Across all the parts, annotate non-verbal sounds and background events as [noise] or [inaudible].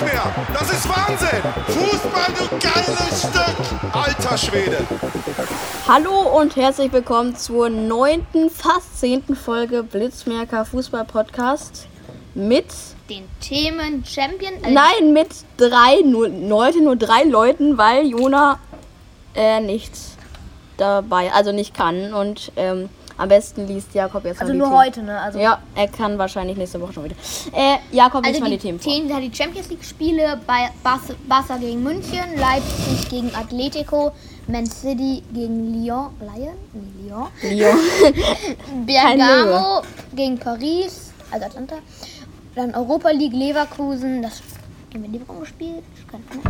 Nicht mehr. Das ist Wahnsinn. Fußball, du geiles Stück. Alter Schwede. Hallo und herzlich willkommen zur neunten, fast zehnten Folge Blitzmerker Fußball Podcast mit, den Themen Champion. äh, nein, mit drei, nur, heute nur drei Leuten, weil Jona äh, nicht dabei, also nicht kann und ähm, am besten liest Jakob jetzt Also mal die nur Themen. heute, ne? Also Ja, er kann wahrscheinlich nächste Woche schon wieder. Äh, Jakob, Also mal die, Themen vor. Themen die Champions League Spiele bei Barca, Barca gegen München, Leipzig gegen Atletico, Man City gegen Lyon, Lyon? Nee, Lyon. Lyon. [laughs] Bergamo gegen Paris, also Atlanta. Dann Europa League Leverkusen, das haben wir Leverkusen gespielt?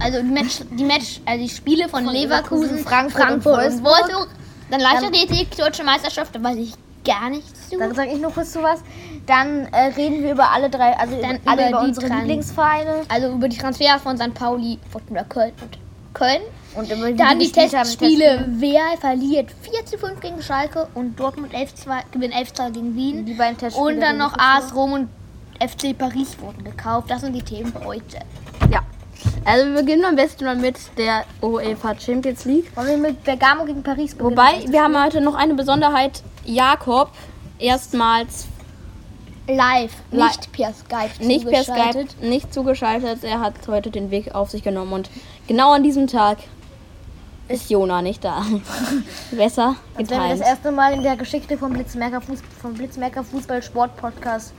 Also die Match, die Match, also die Spiele von, Leverkusen, Leverkusen, Frankfurt und und Wolfsburg. Wolfsburg. Dann Leichtathletik, Deutsche Meisterschaft, da weiß ich gar nichts zu. Dann sage ich noch kurz zu was. Dann äh, reden wir über alle drei, also Dann über, alle über die unsere Trans- Lieblingsvereine Also über die Transfers von St. Pauli, Fortuna Köln und Köln. und über die, Dann die Testspiele. Wer verliert 4 zu 5 gegen Schalke und Dortmund 11 2, gewinnt 11 2 gegen Wien. Die beiden Testspiele. Und dann die noch AS Rom und FC Paris wurden gekauft. Das sind die Themen heute. Ja. Also wir beginnen am besten mal mit der UEFA Champions League. Wollen wir mit Bergamo gegen Paris beginnen? Wobei, wir haben heute noch eine Besonderheit. Jakob erstmals Live, Li- nicht per Skype nicht per. Skype, nicht zugeschaltet. Er hat heute den Weg auf sich genommen und genau an diesem Tag ist Jona nicht da. [laughs] Besser Als wenn wir das geteilt. erste Mal in der Geschichte vom Blitzmerker, Fuß, vom Blitzmerker Fußball Sport Podcast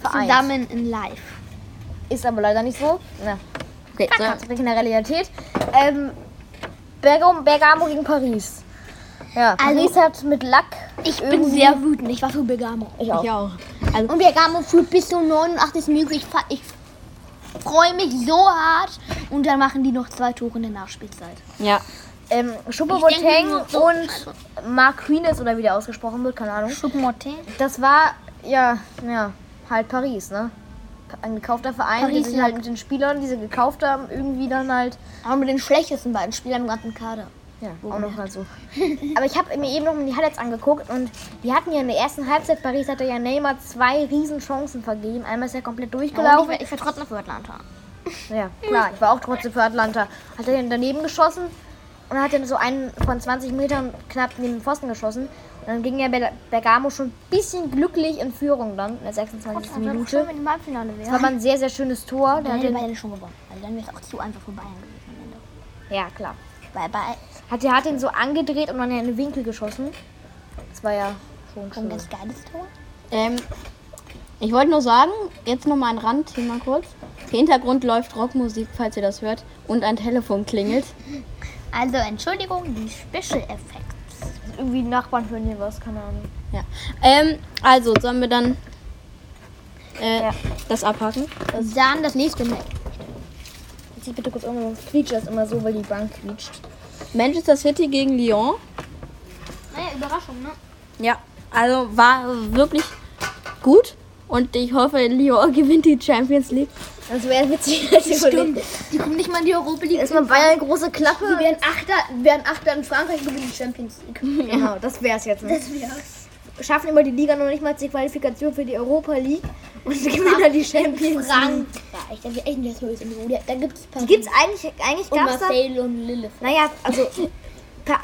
vereint. Zusammen in Live. Ist aber leider nicht so. Na, Okay, so, tatsächlich in der Realität. Ähm, Bergamo, Bergamo gegen Paris. Ja, Paris hat mit Lack. Ich bin sehr wütend. Ich war für Bergamo. Ich auch. ich auch. Also, Und Bergamo führt bis zum 89 Minuten. Ich, freue mich so hart. Und dann machen die noch zwei Tore in der Nachspielzeit. ja. Ähm, nur so- und Marquinez oder wie der ausgesprochen wird, keine Ahnung. Choupo-Moting. Das war, ja, ja, halt Paris, ne? Ein gekaufter Verein, Paris, die sich ja. halt mit den Spielern, die sie gekauft haben, irgendwie dann halt, Aber mit den schlechtesten beiden Spielern im ganzen Kader. ja, auch noch mal so. [laughs] Aber ich habe mir eben noch mal die Highlights angeguckt und die hatten ja in der ersten Halbzeit, Paris hatte ja Neymar zwei riesen Chancen vergeben. Einmal ist er komplett durchgelaufen. ich, ich war trotzdem für Atlanta. Ja, klar, ich war auch trotzdem für Atlanta. Hat er daneben geschossen und hat dann so einen von 20 Metern knapp neben den Pfosten geschossen. Und dann ging ja Ber- Bergamo schon ein bisschen glücklich in Führung dann in der 26. Minute. wenn im Halbfinale Das war ein sehr, sehr schönes Tor. Dann hat hätte Bayern schon gewonnen. Also dann wäre es auch zu einfach für Bayern gewesen am Ende. ja, klar. Weil bei Hat, der hat den so angedreht und dann in den Winkel geschossen. Das war ja schon ein schön. ganz geiles Tor. Ähm, ich wollte nur sagen, jetzt noch mal ein Randthema kurz. Im Hintergrund läuft Rockmusik, falls ihr das hört, und ein Telefon klingelt. Also Entschuldigung, die Special Effects. Irgendwie Nachbarn hören hier was, keine Ahnung. Ja. Ähm, also, sollen wir dann äh, Ja. das abhaken? Dann das nächste Match. Jetzt bitte kurz irgendwo, sonst quietscht das immer so, weil die Bank quietscht. Manchester City gegen Lyon. Naja, Überraschung, ne? Ja, also war wirklich gut. Und ich hoffe, Lyon [laughs] gewinnt die Champions League. Das wäre witzig, die Stimmt. Die kommen nicht mal in die Europa League. Erstmal Bayern große Klappe. Die werden Achter, werden Achter in Frankreich gewinnen die Champions League. Genau, das wär's jetzt. Ne? Das wär's. Schaffen über die Liga noch nicht mal die Qualifikation für die Europa League und [laughs] gewinnen dann die Champions League. Frankreich, da wird echt nicht das höchste. Da gibt's Paris Gibt's eigentlich, eigentlich und gab's da, Marseille und Lille. naja, also [laughs]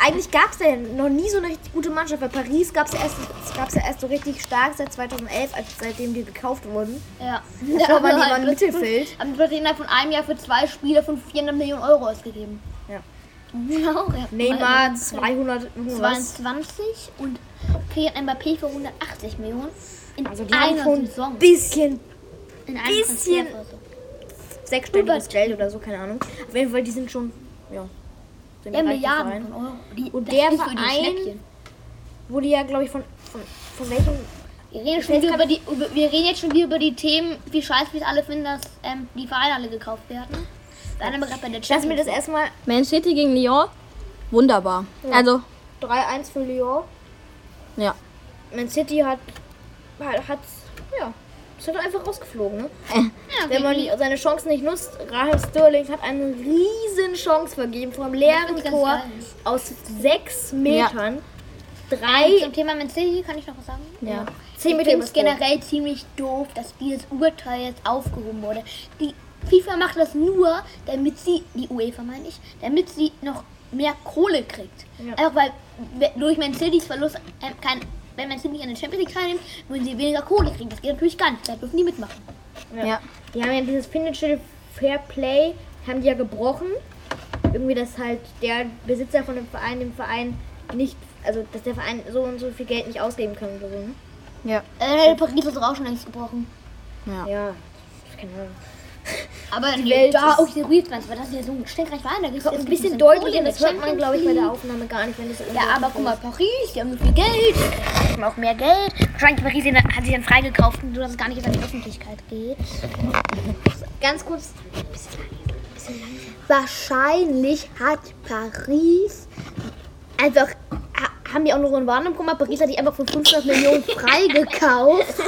eigentlich gab's da ja noch nie so eine richtig gute Mannschaft. Bei Paris gab's ja erst, gab's ja erst so richtig stark seit 2011, als seitdem die gekauft wurden. Ja. [laughs] Davor waren die mal im Mittelfeld. [laughs] Haben wir innerhalb von einem Jahr für zwei Spieler von 400 Millionen Euro ausgegeben. Ja. Genau, ja. Neymar 200 irgendwas. 22 und Kylian Mbappé für 180 Millionen. In Also die haben einer schon Saison. ein bisschen In bisschen- sechsstelliges Geld oder so, keine Ahnung. Auf jeden Fall, die sind schon, ja. Sind Ja, Milliarden Verein. von Euro. Die, Und der die Verein- Schnäppchen. Wurde ja, glaube ich, von, von, von welchem Wir reden, schon wieder über die, über, wir reden jetzt schon wieder über die Themen, wie scheiße wir es alle finden, dass ähm, die Vereine alle gekauft werden. Dann aber gerade bei der Lass mir das erstmal Man City gegen Lyon, wunderbar. Also, 3-1 für Lyon. ja. Man City hat, hat, hat ja, ist halt einfach rausgeflogen, ne? Ja, Wenn man die, seine Chancen nicht nutzt, Rahel Sterling hat eine riesen Chance vergeben vom leeren ganz Tor geil. aus sechs Metern. Drei, Zum Thema Man City kann ich noch was sagen? Ja. zehn Ich Meter finde es Tor. generell ziemlich doof, dass dieses Urteil jetzt aufgehoben wurde. Die FIFA macht das nur, damit sie, die UEFA meine ich, damit sie noch mehr Kohle kriegt. Ja. Einfach weil we- durch Man City's Verlust äh, kann, wenn Man City nicht an der Champions League teilnimmt, würden sie weniger Kohle kriegen. Das geht natürlich gar nicht. Da dürfen die mitmachen. Ja. Die haben ja dieses Financial Fair Play, haben die ja gebrochen. Irgendwie, dass halt der Besitzer von dem Verein dem Verein nicht, also dass der Verein so und so viel Geld nicht ausgeben kann oder so, ne? Ja. Äh, Paris ist auch schon längst gebrochen. Ja. Ja, keine Ahnung. Aber die Welt da auch die Real-Fans, weil das ist ja so ein Steckreich war. Da gibt's Ein es bisschen ein deutlich, Kohle und das hört man, glaube ich, bei der. Aufnahme gar nicht, wenn das so Ja, aber guck mal. Paris, die haben so viel Geld. Die haben auch mehr Geld. Wahrscheinlich Paris hat sich dann freigekauft, sodass es gar nicht an die Öffentlichkeit geht. Ganz kurz, Wahrscheinlich hat Paris einfach. Ha- Haben die auch noch so einen Warnung gemacht? Paris hat die einfach für 500 Millionen [laughs] freigekauft.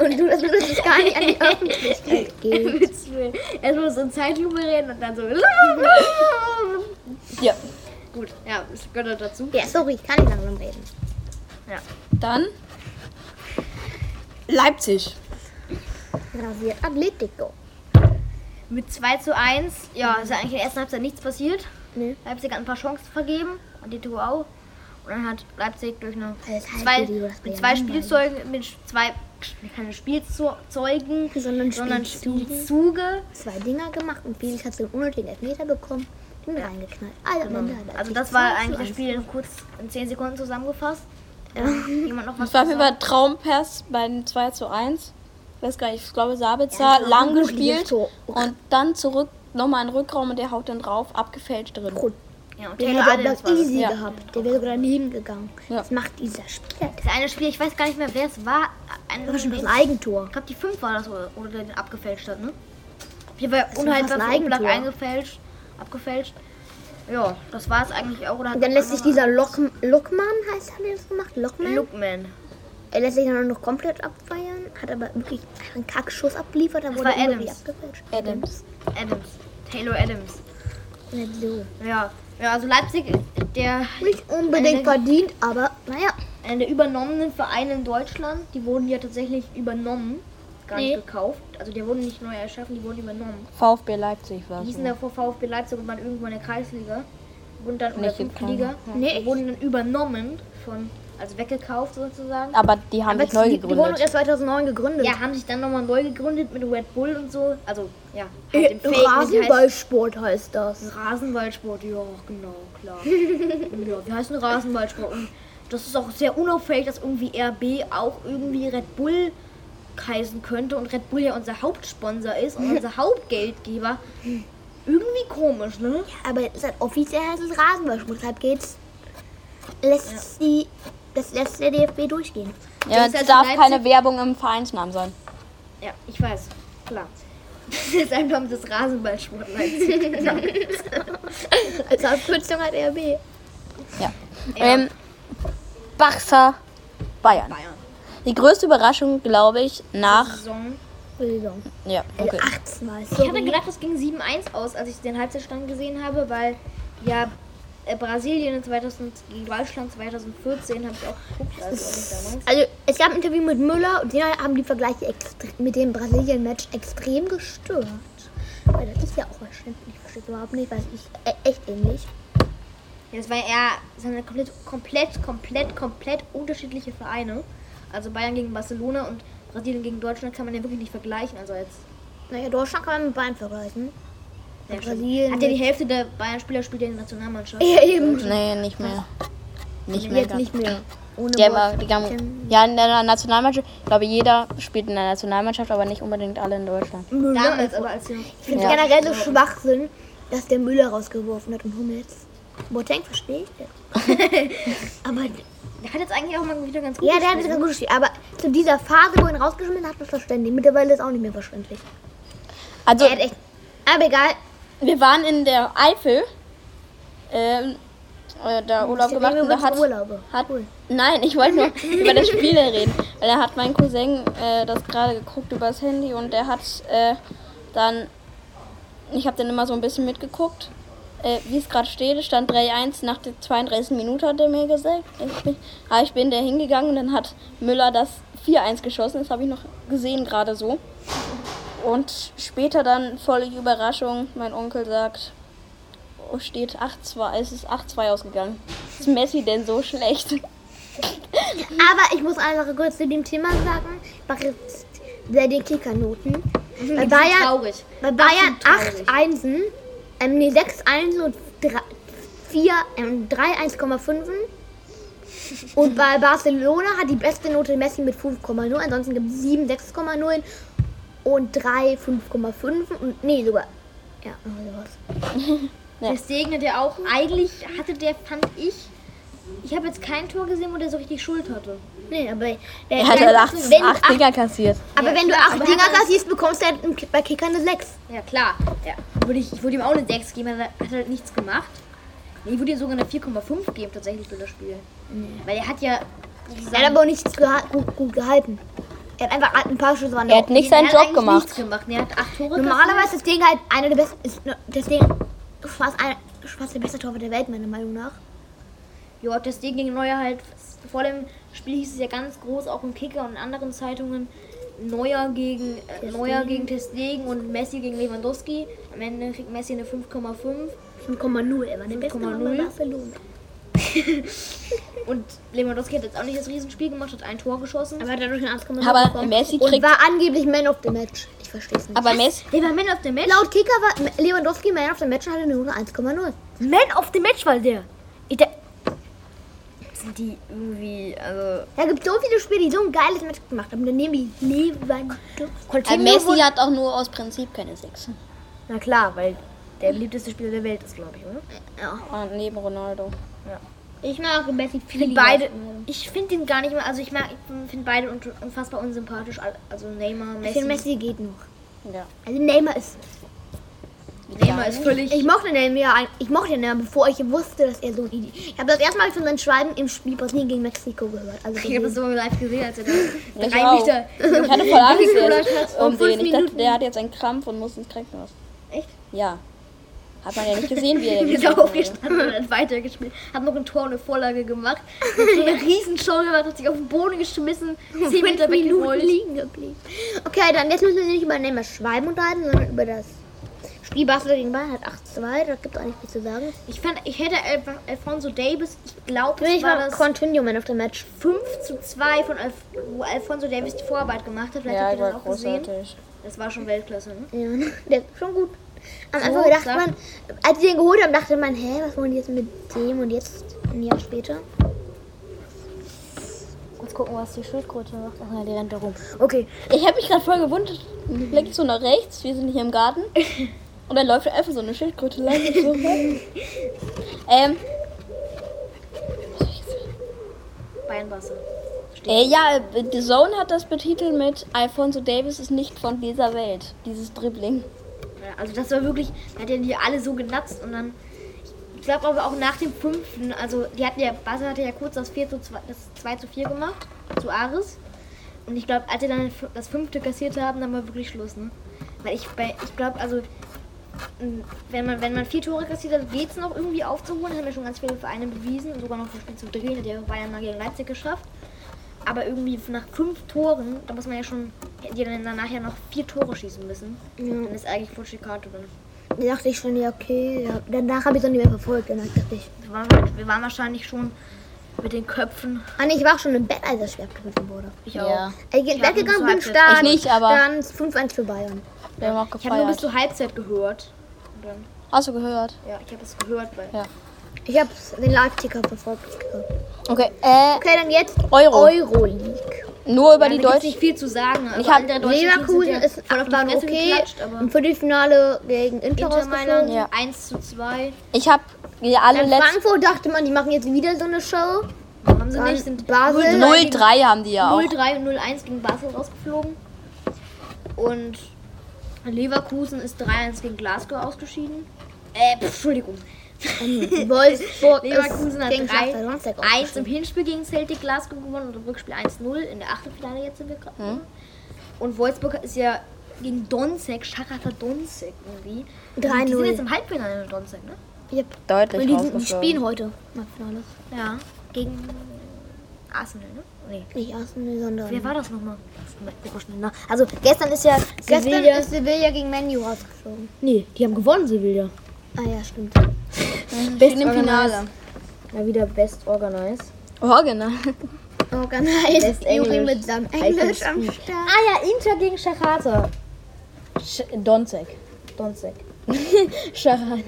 und du, dass dass es gar nicht an die Öffentlichkeit geht. erstmal so ein Zeitlupe reden und dann so. Ja. Gut, ja, das gehört dazu. Ja, sorry, ich kann nicht langsam reden. Dann Leipzig. Rasiert Atletico. Mit 2 zu 1, ja, ist ja eigentlich in der ersten Halbzeit nichts passiert. Nee. Leipzig hat ein paar Chancen vergeben, und die Tour auch. Und dann hat Leipzig durch eine heißt, zwei, mit zwei. Spielzeugen, mit zwei, keine Spielzeugen, Sondern sondern. Spielzüge. Zwei Dinger gemacht und Felix hat so einen unnötigen Elfmeter bekommen. Den reingeknallt. Also, er Also das war 2 zu eigentlich das 1 Spiel in kurz in 10 Sekunden zusammengefasst. [laughs] Ähm, Jemand noch was Das war sagen? mich Traumpass beim 2 zu 1. Ich weiß gar nicht, ich glaube Sabitzer Ja, lang gespielt und dann zurück nochmal in den Rückraum und der haut dann drauf, abgefälscht drin. Gut. Ja, und Der Taylor hätte Adams das easy Ja. gehabt. Der wäre sogar daneben gegangen. Ja. Das macht dieser Spieler. Das eine Spiel, ich weiß gar nicht mehr, wer es war. Ein, Das war schon ich das Eigentor. glaube, die 5 war das, oder, oder den abgefälscht hat, ne? Hier war unhaltbar fast ein Eigentor. eingefälscht, abgefälscht. Ja, das war es eigentlich auch. Oder hat Und dann lässt sich dieser Lock, Lockmann, heißt, hat er das gemacht? Lockman? Lookman. er lässt sich dann noch komplett abfeiern, hat aber wirklich einen Kackschuss abgeliefert, dann Das wurde war er abgefälscht. Adams. Adams. Taylor Adams. So. Ja. Ja, also Leipzig, der Nicht unbedingt Eine- verdient, aber naja. einer der übernommenen Vereine in Deutschland, die wurden ja tatsächlich übernommen, gar Nee. nicht gekauft. Also die wurden nicht neu erschaffen, die wurden übernommen. VfB Leipzig war Die hießen davor VfB Leipzig und waren irgendwo in der Kreisliga. Wurden dann, oder Nicht fünfte gekommen. Liga. Nee. Die wurden dann übernommen von, also weggekauft sozusagen. Aber die haben Aber sich neu die, die wurden gegründet. erst 2009 gegründet. Ja, haben sich dann nochmal neu gegründet mit Red Bull und so. Also, ja. Äh, Halt Fake, wie heißt- Rasenballsport heißt das. Rasenballsport, ja, genau, klar. [laughs] ja, wir heißen Rasenballsport. Und das ist auch sehr unauffällig, dass irgendwie RB auch irgendwie Red Bull heißen könnte und Red Bull ja unser Hauptsponsor ist und [laughs] unser Hauptgeldgeber. Irgendwie komisch, ne? Aber es hat offiziell heißt es Rasenballsport, deshalb geht's. Lässt die, das lässt der DFB durchgehen. Ja, Ist es das darf Leipzig? keine Werbung im Vereinsnamen sein. Ja, ich weiß, klar. Deshalb haben sie das Rasenballsport Leipzig. [laughs] Als Abkürzung hat RB. Ja. Ähm, Barca Bayern. Bayern. Die größte Überraschung, glaube ich, nach. Saison. Saison. Ja, okay. 18 Mal. Ich hatte gedacht, es ging 7-1 aus, als ich den Halbzeitstand gesehen habe, weil ja äh, Brasilien in 2000, gegen Deutschland 2014 habe ich auch geguckt, also. Also, es gab ein Interview mit Müller und die haben die Vergleiche mit dem Brasilien-Match extrem gestört. Weil das ist ja auch verständlich. Ich verstehe überhaupt nicht, weil es ist e- echt ähnlich. Ja, es war es sind komplett, komplett, komplett, komplett unterschiedliche Vereine. Also Bayern gegen Barcelona und Brasilien gegen Deutschland kann man ja wirklich nicht vergleichen. Also jetzt Naja, Deutschland kann man mit Bayern vergleichen. Ja, Brasilien hat ja die Hälfte der Bayern-Spieler spielt ja in der Nationalmannschaft. Ja, eben. Nee, nicht mehr. Nicht mehr. Jetzt nicht mehr. Ohne haben, Wort. die haben, ja, in der Nationalmannschaft. Ich glaube, jeder spielt in der Nationalmannschaft, aber nicht unbedingt alle in Deutschland. Müller. Damals aber als ich finde Ja. generell so Schwachsinn, dass der Müller rausgeworfen hat und Hummels. Boateng verstehe ich. [laughs] aber der hat jetzt eigentlich auch mal wieder ganz gut ja, der hat es ne? ganz gut gespielt. Aber zu dieser Phase, wo er ihn rausgeschmissen hat, das verständlich. Mittlerweile ist auch nicht mehr verständlich. Also, Er hat echt. Aber egal. Wir waren in der Eifel. Ähm, äh, da Urlaub gemacht und da hat, hat nein, ich wollte nur [laughs] über das Spiel reden, weil da hat mein Cousin äh, das gerade geguckt übers Handy und der hat äh, dann, ich habe dann immer so ein bisschen mitgeguckt, äh, wie es gerade steht, es stand 3-1 nach der 32 Minute hat er mir gesagt. Ich bin, aber ich bin da hingegangen und dann hat Müller das 4-1 geschossen, das habe ich noch gesehen gerade so. Und später dann völlig Überraschung, mein Onkel sagt, oh, steht 8-2, es ist 8-2 ausgegangen. Ist Messi denn so schlecht? Aber ich muss eine Sache kurz zu dem Thema sagen. Ich mache jetzt bei den Kickernoten. Bei Bayern, traurig. bei Bayern Absolut 8 traurig. Einsen, ähm, nee, 6 Einsen und 3, 4, ähm, 3 1,5. Und bei Barcelona hat die beste Note Messi mit 5,0. Ansonsten gibt es 7 6,0 und 3 5,5. Und nee, sogar. Ja, sowas. [laughs] Ja. Deswegen hat er auch, eigentlich hatte der, fand ich, ich habe jetzt kein Tor gesehen, wo der so richtig Schuld hatte. Nee, aber, der, Er hat halt acht, wenn, acht acht, Dinger kassiert. aber Ja, wenn du 8 aber Dinger er- kassierst, bekommst du halt bei Kicker eine 6. Ja, klar. Ja. Würde ich, ich würde ihm auch eine 6 geben, er hat halt nichts gemacht. Nee, Ich würde ihm sogar eine 4,5 geben, tatsächlich für das Spiel. Weil er hat ja. Er hat aber auch nichts geha gut, gut gehalten. Er hat einfach ein paar Schüsse waren Er hat nicht seinen Job gemacht. Gemacht. Er hat 8 Tore Normalerweise ist das Ding halt einer der besten, ist das Ding fast, ein, fast der beste Torwart der Welt, meiner Meinung nach. Ja, das Ding gegen Neuer halt. Vor dem Spiel hieß es ja ganz groß, auch im Kicker und in anderen Zeitungen. Neuer gegen äh, Neuer gegen Testegen und Messi gegen Lewandowski. Am Ende kriegt Messi eine 5,5 5,0, er war der beste Mann bei 5,0. Barcelona. [laughs] und Lewandowski hat jetzt auch nicht das Riesenspiel gemacht, hat ein Tor geschossen. Aber er hat dadurch ein 1,0 Aber bekommen Messi und kriegt- war angeblich Man of the Match. Ich verstehe es nicht. Aber Messi, Der war Man of the Match. Laut Kicker war Lewandowski Man of the Match und hatte eine Note 1,0. Man of the Match war der. Ich, der sind die irgendwie, also. Da gibt so viele Spiele, die so ein geiles Match gemacht haben. Dann nehmen die Lewandowski. Messi hat auch nur aus Prinzip keine 6. Na klar, weil der beliebteste Spieler der Welt ist, glaube ich, oder? Ja. Ah, neben Ronaldo. Ich mag Messi viel Ich lieber. beide, ich finde den gar nicht mehr, also ich mag, ich finde beide un- unfassbar unsympathisch, al- also Neymar, Ich Messi. finde Messi geht noch. Ja. Also Neymar ist. Neymar ist völlig, Ich mochte Neymar, ja, ich mochte Neymar, bevor ich wusste, dass er so ein Idiot Ich habe das erste Mal von seinen Schreiben im Spiel Brasilien gegen Mexiko gehört. Also ich habe das gesehen. so live gesehen, als er da [laughs] Ich drei. Meter, Ich hatte voll Angst [laughs] um Und den. Ich dachte, der hat jetzt einen Krampf und muss ins Krankenhaus. Echt? Ja. Hat man ja nicht gesehen, wie er [laughs] er wurde. aufgestanden und hat weitergespielt, hat noch ein Tor und eine Vorlage gemacht, hat so eine [laughs] Riesenshow gemacht, hat sich auf den Boden geschmissen, zehn Meter Minuten liegen geblieben. Okay, dann jetzt müssen wir nicht über Neymar Schreiben unterhalten, sondern über das Spiel Barcelona gegen Bayern hat 8-2. Da gibt es auch nicht viel zu sagen. Ich fand, ich hätte Alf Alfonso Davis, ich glaube, es war das Continuum Man of the Match. 5 zu 2 von Alf, wo Alfonso Davis die Vorarbeit gemacht hat. Vielleicht Ja, habt ihr das auch gesehen. großartig. Das war schon Weltklasse, ne? Ja, [laughs] der ist schon gut. Am So, Anfang gedacht sag- man, als die den geholt haben, dachte man, hä, was wollen die jetzt mit dem und jetzt ein Jahr später? Kurz gucken, was die Schildkröte macht. Ach ja, die rennt da rum. Okay. Ich habe mich gerade voll gewundert. Blick ich so nach rechts, wir sind hier im Garten. [laughs] Und dann läuft einfach so eine Schildkröte lang. und So. ähm, Bayern Wasser. äh, ja, The Zone hat das betitelt mit Alfonso Davis ist nicht von dieser Welt. Dieses Dribbling. Ja, also das war wirklich, da hat ja die alle so genatzt und dann. Ich glaube aber auch nach dem fünften, also die hatten ja, Basel hatte ja kurz das 4 zu 2, das 2 zu 4 gemacht, zu Ares. Und ich glaube, als sie dann das fünfte kassiert haben, dann war wirklich Schluss, ne? Weil ich bei, ich glaube, also wenn man, wenn man vier Tore kassiert hat, geht es noch irgendwie aufzuholen. Das haben ja schon ganz viele Vereine bewiesen und sogar noch ein Spiel zu drehen, hat ja Bayern mal gegen Leipzig geschafft. Aber irgendwie nach fünf Toren, da muss man ja schon, die dann danach ja noch vier Tore schießen müssen. Dann ist eigentlich Futsche Karte drin. Da dachte ich schon, ja, okay. Ja. Danach habe ich es auch nicht mehr verfolgt. Danach dachte ich. Wir waren, wir waren wahrscheinlich schon mit den Köpfen. Ah, nee, ich war auch schon im Bett, als das Spiel abgepfiffen wurde. Ich Ja. auch. Als ich Ja, weggegangen bin, stand, Ich nicht, aber- dann 5-1 für Bayern. Wir haben auch Ich habe nur bis gefeiert. zur Halbzeit gehört. Und dann, Hast du gehört? ja, ich habe es gehört, weil Ja. Ich habe den Live-Ticker verfolgt. Okay, äh, Okay, dann jetzt Euro. Euroleague. Nur über ja, die Deutschen. nicht viel zu sagen. Ich hab- andere deutsche Teams Leverkusen ja ist voll auf Fresse okay. Im Viertelfinale gegen Inter. Mailand Ja. 1 zu 2. Ich habe ja alle letzten. Frankfurt dachte man, die machen jetzt wieder so eine Show. Haben sie nicht, sind Basel. 0-3 haben die ja auch. 0-3 und 0-1 gegen Basel rausgeflogen. Und Leverkusen ist 3-1 gegen Glasgow ausgeschieden. Äh, Entschuldigung. Wolfsburg [laughs] Leverkusen hat gegen 3 Shakhtar Donetsk 1 im. Hinspiel gegen Celtic Glasgow gewonnen und im Rückspiel 1-0 in der Achtelfinale jetzt sind wir gerade. Und Wolfsburg ist ja gegen Donzek, Shakhtar Donzek irgendwie. Die 3-0. sind jetzt im Halbfinale in Donzek, ne? Yep. Deutlich Und die, sind- die spielen heute im Finale. Ja. Gegen Arsenal, ne? Nee. Nicht Arsenal, sondern. Wer war das nochmal? Also gestern ist ja Gestern Sevilla. ist Sevilla gegen Menu rausgeflogen. Nee, die haben gewonnen, Sevilla. Ah ja, stimmt. Best im Finale. Mal wieder Best Organized. Oh, genau. Organisiert. Best Juri mit seinem Englisch am. Start. Ah ja, Inter gegen Schachata. Sch Donzek. Donzek. [laughs] Schachata.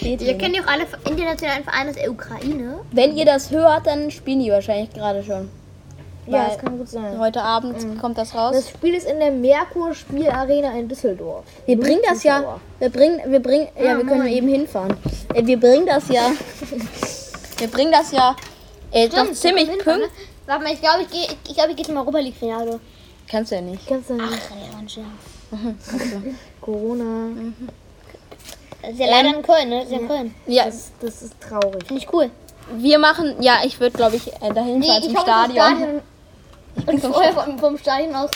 Wir kennen ja auch alle internationalen Vereine aus der Ukraine. Wenn ihr das hört, dann spielen die wahrscheinlich gerade schon. Ja, das kann gut sein. Heute Abend kommt das raus. Das Spiel ist in der Merkur Spielarena in Düsseldorf. wir bringen das ja. Wir bringen, wir bringen, ja, wir können eben hinfahren. Äh, Wir bringen das ja. [laughs] wir bringen das ja. Äh, doch Stimmt, ziemlich wir können pünktlich. ne? Warte mal, ich glaube, ich gehe ich glaube, ich gehe zum Europa League Finale. Kannst du ja nicht. Kennst du nicht? Ja, mein Scherz. [laughs] Corona. Das ist ja leider in Köln, ne? Das ist ja in Köln. Ja, Das, das ist traurig. Finde ich cool. wir machen. Ja, ich würde, glaube ich, äh, dahin Nee, fahren zum komme Stadion. Und vorher vom, vom Stadion aus.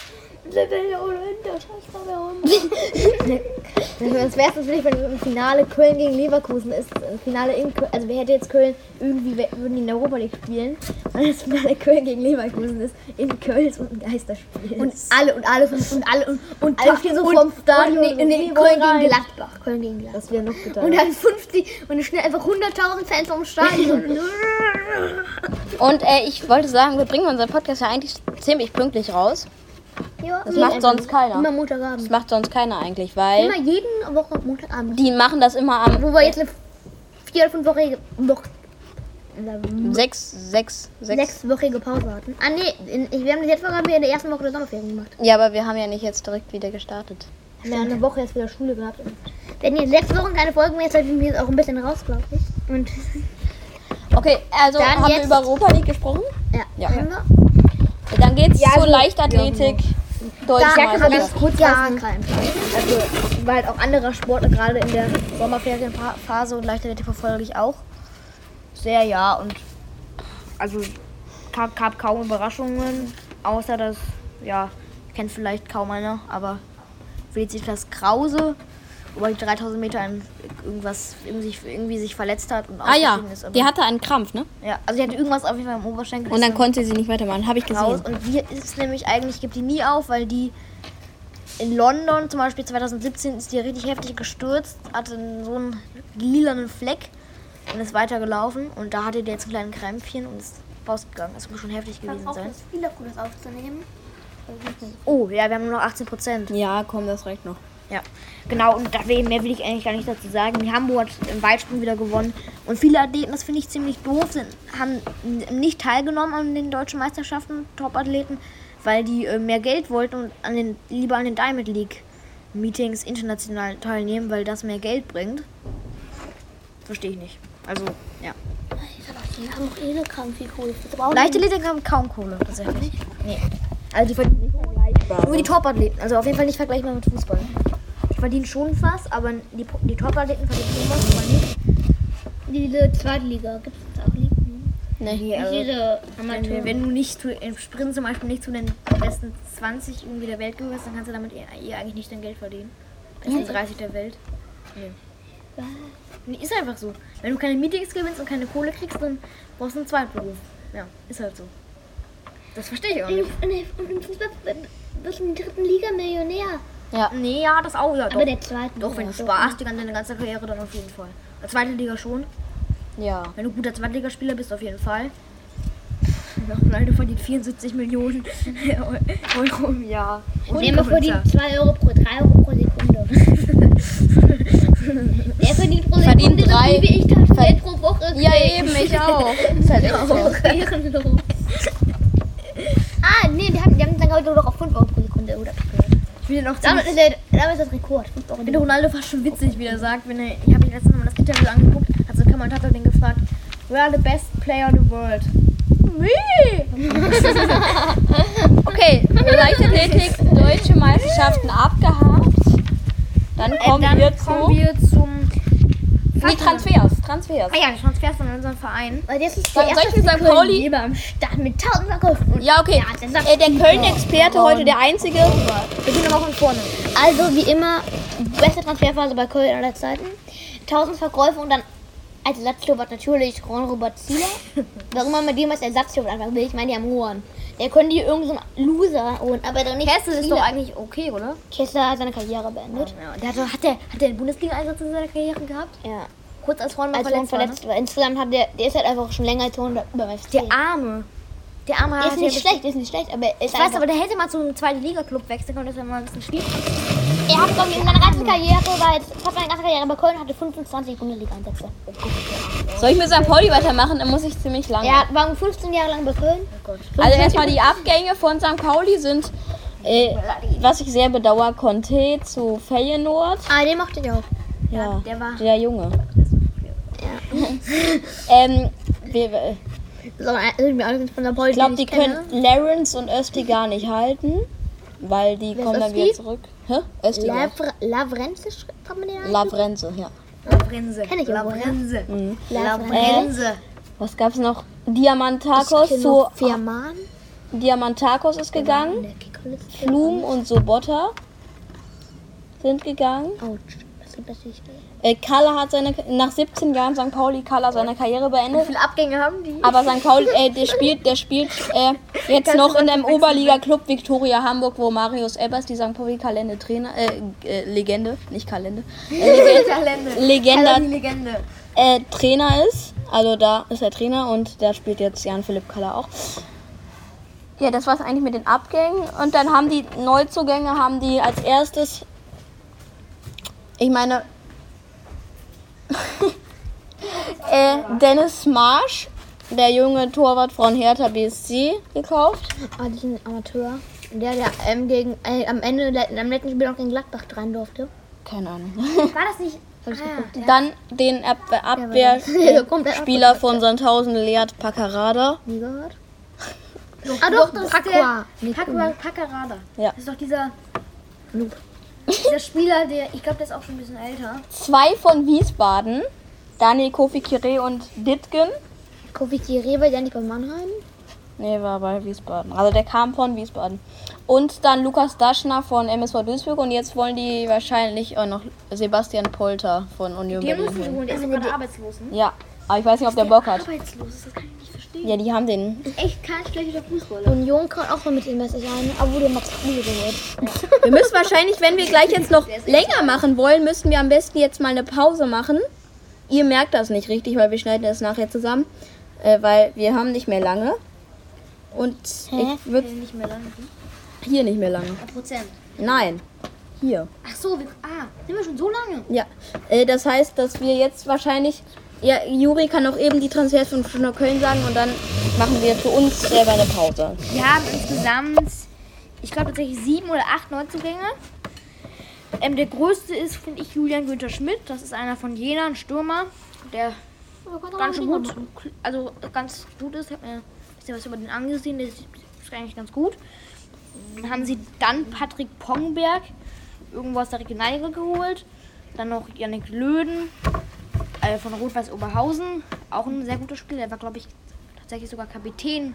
Das [laughs] wäre es natürlich, wenn im Finale Köln gegen Leverkusen ist. Im Finale in Köln, also wer hätte jetzt Köln irgendwie, würden die in der Europa League spielen. Und das Finale Köln gegen Leverkusen ist in Köln ist und ein Geisterspiel. Und alle und alle und, und alle und, und Alle stehen so und, vorm Stadion Und, nee, und nee, gehen Köln rein. gegen Gladbach. Köln gegen Gladbach. das wäre noch getan. Und dann 50 und es stehen einfach 100.000 Fans vom Stadion. [laughs] Und äh, ich wollte sagen, wir bringen unseren Podcast ja eigentlich ziemlich pünktlich raus. Ja, Das macht sonst keiner. Immer Das Montagabend. macht sonst keiner eigentlich, weil Immer jeden Woche Montagabend. die machen das immer am Wo wir jetzt eine vier- oder fünfwöchige Woche, sechs, sechs, sechs. sechswöchige Pause hatten. Ah nee, in, ich, wir haben letzte Woche haben wir in der ersten Woche der Sommerferien gemacht. Ja, aber wir haben ja nicht jetzt direkt wieder gestartet. haben wir eine Woche jetzt wieder Schule gehabt. Wenn ihr sechs Wochen keine Folgen mehr seid, sind wir jetzt auch ein bisschen raus, glaube ich. Und Okay, also Dann haben wir jetzt- über Europa League gesprochen. ja, Ja. können wir? Dann geht's Ja, zur also- Leichtathletik. Ja, kann man Meisterschaft. ganz kurz Ja, kein Also, weil halt auch andere Sportler gerade in der Sommerferienphase und Leichtathletik verfolge ich auch. Sehr, ja. Und also gab, gab kaum Überraschungen, außer dass, ja, kennt vielleicht kaum einer, aber Felicitas Krause, wobei die 3000 Meter irgendwas irgendwie sich, irgendwie sich verletzt hat und Ah ja, ausgeschieden ist. aber- die hatte einen Krampf, ne? ja, also die hatte irgendwas auf jeden Fall im Oberschenkel. Und dann konnte sie nicht weitermachen. Habe ich raus. gesehen. Und die ist nämlich eigentlich, gibt die nie auf, weil die in London zum Beispiel 2017 ist die richtig heftig gestürzt, hatte so einen lilanen Fleck und ist weitergelaufen. Und da hatte die jetzt ein kleines Krämpfchen und ist rausgegangen. Das muss schon heftig gewesen sein. Spieler cooles aufzunehmen. Oh, ja, wir haben nur noch 18 Prozent. Ja, komm, das reicht noch. Ja, genau. Und mehr will ich eigentlich gar nicht dazu sagen. Die Hamburg hat im Weitsprung wieder gewonnen. Und viele Athleten, das finde ich ziemlich doof, sind, haben nicht teilgenommen an den deutschen Meisterschaften, Top-Athleten, weil die äh, mehr Geld wollten und an den, lieber an den Diamond League Meetings international teilnehmen, weil das mehr Geld bringt. Verstehe ich nicht. Also, ja. Die haben auch Krankfigur. Das brauchen Leichte Athleten haben kaum Kohle, tatsächlich. Nee. Also die verdienen nicht vergleichbar. Nur die Top-Athleten. Also auf jeden Fall nicht vergleichbar mit Fußball. Die verdienen schon was, aber die, die Top-Athleten verdienen schon was, aber nicht. Diese zweite Liga. Gibt es auch Ligen? Nee. Also, Diese wenn, du nicht zu, im Sprint zum Beispiel nicht zu den besten 20 irgendwie der Welt gehörst, dann kannst du damit eher, eher eigentlich nicht dein Geld verdienen. Besten 30 der Welt. Nee. Nee, ist einfach so. Wenn du keine Meetings gewinnst und keine Kohle kriegst, dann brauchst du einen Zweitberuf. Ja, ist halt so. Das verstehe ich auch nicht. Und im Fußball bist du in der dritten Liga Millionär. Ja. Nee, ja, das auch, ja. Doch, Aber der zweiten. doch wenn du sparst, die ganze, deine ganze Karriere, dann auf jeden Fall. Der zweite Liga schon. Ja. Wenn du guter Zweitligaspieler bist, auf jeden Fall. Ronaldo verdient 74 Millionen [laughs] Euro im Jahr. Und Der verdient 2 Euro pro 3 Euro pro Sekunde. [laughs] Der verdient pro Verdient Sekunde so drei- viel wie ich das Geld pro Woche Ja, eben, ich auch. Ist halt echt so. Ah, nee, die haben, die haben dann heute doch auf 5 Euro pro Sekunde. Oder? Ich will noch Damit ist, der, damit ist das Rekord. 5 Euro. ich finde Ronaldo fast schon witzig, wie er sagt, wenn er, ich habe ihn letztens mal das Interview angeguckt, hat so ein Kommentator den gefragt, we are the best player in the world. Me! [laughs] Okay, Leichtathletik, deutsche Meisterschaften abgehakt. Dann Äh, kommen dann wir kommen zu. wir zum Nee, Transfers. Transfers. Ah ja, Transfers in unseren Verein. Weil das ist der erste St. Pauli- Lieber am Start mit 1000 Verkäufen. Ja, okay. Ja, äh, der Köln-Experte heute, der einzige. Wir gehen nochmal von vorne. Also wie immer, beste Transferphase bei Köln aller Zeiten. 1000 Verkäufe und dann als Ersatztorwart natürlich Ron-Robert Zieler. [laughs] Warum man mit dem als Ersatztorwart einfach will, ich meine, die haben Rohren. Der könnte hier irgendein so Loser holen, aber doch nicht Kessel ist doch eigentlich okay, oder? Kessler hat seine Karriere beendet. Ja, der hat, hat der, hat der einen Bundesliga-Einsatz in seiner Karriere gehabt? Ja. Kurz als Ron mal Als verletzt, war, ne? verletzt war. Insgesamt hat der, der ist halt einfach schon länger als beim FC. Der Arme. Der Arme Der hat ist ja nicht schlecht, ist nicht schlecht, aber er ist Ich weiß, aber der hätte mal zu einem zweiten Liga-Club wechseln können, das wäre mal ein bisschen schwierig. er hat glaube ich in seiner ganzen Karriere, war jetzt fast seine ganze Karriere bei Köln, hatte 25 Bundesliga-Einsätze. Soll ich mit St. Pauli weitermachen? Dann muss ich ziemlich lange. Er war 15 Jahre lang bei Köln. Also erstmal die Abgänge von St. Pauli sind, äh, was ich sehr bedauere, Conte zu Feyenoord. Ah, den mochte ich auch. Ja, der war- der Junge. [laughs] ähm, wir, äh, äh, von der Pol, ich glaube, die können Lawrence und Östi gar nicht halten, weil die Wer ist kommen dann wieder zurück. Hä? Östi. Lavre, Lavrenze, kann man den? Lavrenze, ja. Labrense. Kenn ich irgendwo, Labrense. Lavrenze. Was gab's noch? Diamantakos zu Firman. Diamantakos ist gegangen. Flum und Sobotta sind gegangen. Autsch, das gibt das nicht. Äh, Kaller hat seine nach 17 Jahren St. Pauli Kaller seine Karriere Wie beendet. viele Abgänge haben die? Aber St. Pauli, äh, der spielt, der spielt äh, jetzt noch in einem Oberliga-Club Viktoria Hamburg, wo Marius Ebers, die St. Pauli Kalende Trainer, äh, äh, Legende, nicht Kalende, äh. [laughs] Legende, die Legende. äh, Trainer ist. Also da ist er Trainer und da spielt jetzt Jan-Philipp Kaller auch. Ja, das war's eigentlich mit den Abgängen. Und dann haben die Neuzugänge, haben die als erstes, ich meine, [laughs] äh, Dennis Marsch, der junge Torwart von Hertha BSC, gekauft. Ah, ist ein Amateur. Der, der ähm, gegen, äh, am Ende, am letzten Spiel noch gegen Gladbach rein durfte. Keine Ahnung. [laughs] War das nicht? Geguckt. Dann den Abwehr Der Abwehrspieler [laughs] der Spieler von Sandhausen, Lead Paccarada. Nie gehört? Ah doch, das ist Pacqua. der Nee, Pacqua, Paccarada. Ja. Das ist doch dieser, Noob. Dieser Spieler, der, ich glaube, der ist auch schon ein bisschen älter. Zwei von Wiesbaden, Daniel Kofi Kire und Ditgen. Kofi Kire war ja nicht bei Mannheim. Nee, war bei Wiesbaden. Also der kam von Wiesbaden. Und dann Lukas Daschner von MSV Duisburg und jetzt wollen die wahrscheinlich auch noch Sebastian Polter von Union Den Berlin musst du holen. holen, der ist doch gerade arbeitslos. Ne? Ja, aber ich weiß nicht, ob der Bock hat. Arbeitslos, das kann ich nicht Ja, die haben den. Echt kein schlechter Fußballer. Union kann auch mal mit dem Messer sein, obwohl der Max Kruse gehört. [laughs] Wir müssen wahrscheinlich, wenn wir gleich jetzt noch länger machen wollen, müssten wir am besten jetzt mal eine Pause machen. Ihr merkt das nicht richtig, weil wir schneiden das nachher zusammen. Äh, weil wir haben nicht mehr lange. Und ich würde nicht mehr lange. hier nicht mehr lange. Prozent. Nein. Hier. Ach so, wir, ah, sind wir schon so lange? Ja. Äh, das heißt, dass wir jetzt wahrscheinlich. Ja, Juri kann auch eben die Transfers von Fortuna Köln sagen und dann machen wir für uns selber eine Pause. Wir haben insgesamt, ich glaube tatsächlich sieben oder acht Neuzugänge. Ähm, der größte ist, finde ich, Julian Günther Schmidt. Das ist einer von Jena, ein Stürmer, der ganz schön gut, also ganz gut ist. Ich habe mir ein bisschen was über den angesehen, der ist ist eigentlich ganz gut. Dann haben sie dann Patrick Pongberg, irgendwo aus der Regionalliga geholt. Dann noch Yannick Löden äh, von Rot-Weiß Oberhausen, auch ein sehr guter Spieler. Der war, glaube ich, tatsächlich sogar Kapitän.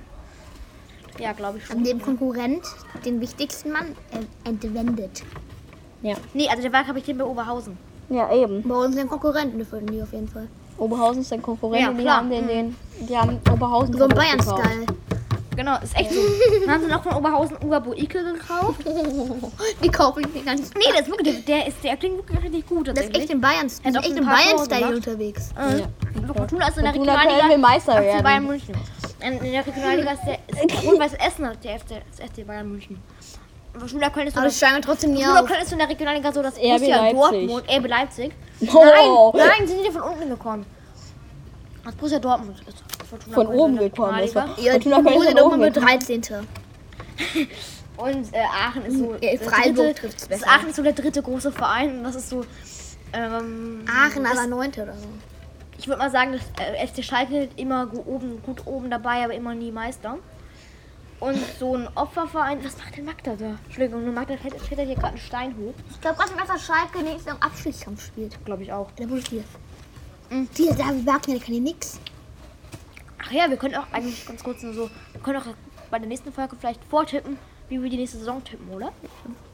Ja, glaube ich schon. An dem Konkurrent den wichtigsten Mann äh, entwendet. Ja. Nee, also der war Kapitän bei Oberhausen. Ja, eben. Bei uns den Konkurrenten für die auf jeden Fall. Oberhausen ist ein Konkurrent Ja, und die haben den, den. Die haben Oberhausen. So ein. Bayern-Style. Genau, ist echt so. [laughs] Dann haben sie noch von Oberhausen Uwe Boike gekauft. Die kaufen den ganzen. Nee, das ist wirklich, der, ist, der klingt wirklich richtig gut. Das ist echt im Bayern-Style. Hat auch echt im Bayern-Style unterwegs. Äh, Fortuna ist in der Fortuna Regionalliga. Meister FC. Bayern München. In, in der Regionalliga ist der ist Rot-Weiß Essen, der FC, das FC Bayern München. Fortuna Köln ist so Aber das das steigen trotzdem nie auf. Köln ist in der Regionalliga so das RB Leipzig. Dortmund, RB Leipzig. Oh. Nein, nein, sind die von unten gekommen. Das Borussia Dortmund ist Fortuna Von Köln oben gekommen. Das war, Regionalliga. Ja, Fortuna Köln ist von oben Dortmund mit gekommen. 13. Und äh, Aachen ist so. Ja, der Freiburg dritte- trifft's das besser. Aachen ist so der dritte große Verein und das ist so. Ähm, Aachen aber 9. oder so. Ich würde mal sagen, dass äh, FC Schalke immer oben, gut oben dabei, aber immer nie Meister. Und so ein Opferverein. Was macht denn Magda da? Entschuldigung, nur Magda steht da hier gerade einen Stein hoch. Ich glaube gerade, dass Schalke nächstes im Abschiedskampf spielt. Glaube ich auch. Der Bundesliga. Die, da Wagner, der kann hier nix. Ach ja, wir können auch eigentlich ganz kurz nur so. Wir können auch bei der nächsten Folge vielleicht vortippen, wie wir die nächste Saison tippen, oder?